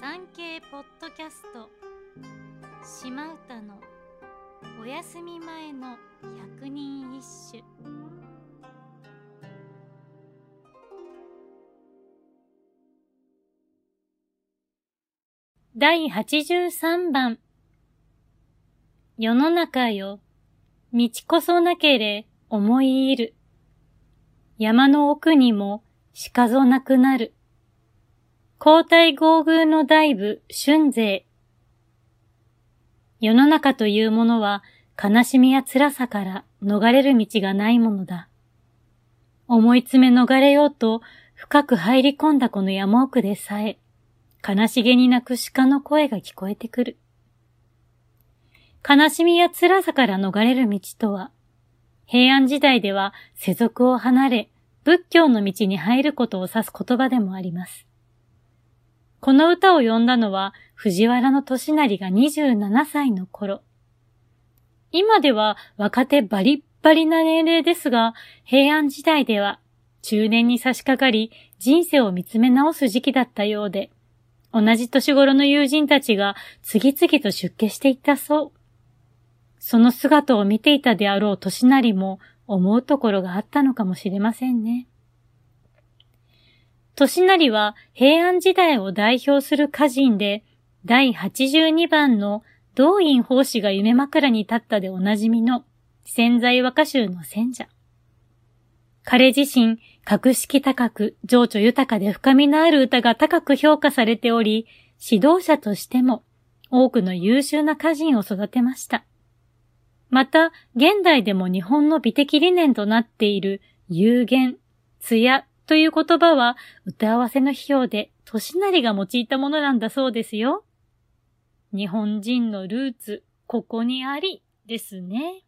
産経ポッドキャスト島唄のお休み前の百人一首第83番世の中よ、道こそなけれ思い入る。山の奥にもしかぞなくなる。交代合遇の大部春勢。世の中というものは悲しみや辛さから逃れる道がないものだ。思い詰め逃れようと深く入り込んだこの山奥でさえ、悲しげに泣く鹿の声が聞こえてくる。悲しみや辛さから逃れる道とは、平安時代では世俗を離れ、仏教の道に入ることを指す言葉でもあります。この歌を読んだのは藤原の利成が27歳の頃。今では若手バリッバリな年齢ですが、平安時代では中年に差し掛かり人生を見つめ直す時期だったようで、同じ年頃の友人たちが次々と出家していったそう。その姿を見ていたであろう利成も思うところがあったのかもしれませんね。利成は平安時代を代表する歌人で、第82番の道院法師が夢枕に立ったでおなじみの潜在和歌集の選者。彼自身、格式高く、情緒豊かで深みのある歌が高く評価されており、指導者としても多くの優秀な歌人を育てました。また、現代でも日本の美的理念となっている有限、艶という言葉は歌合わせの批評で年成が用いたものなんだそうですよ。日本人のルーツ、ここにありですね。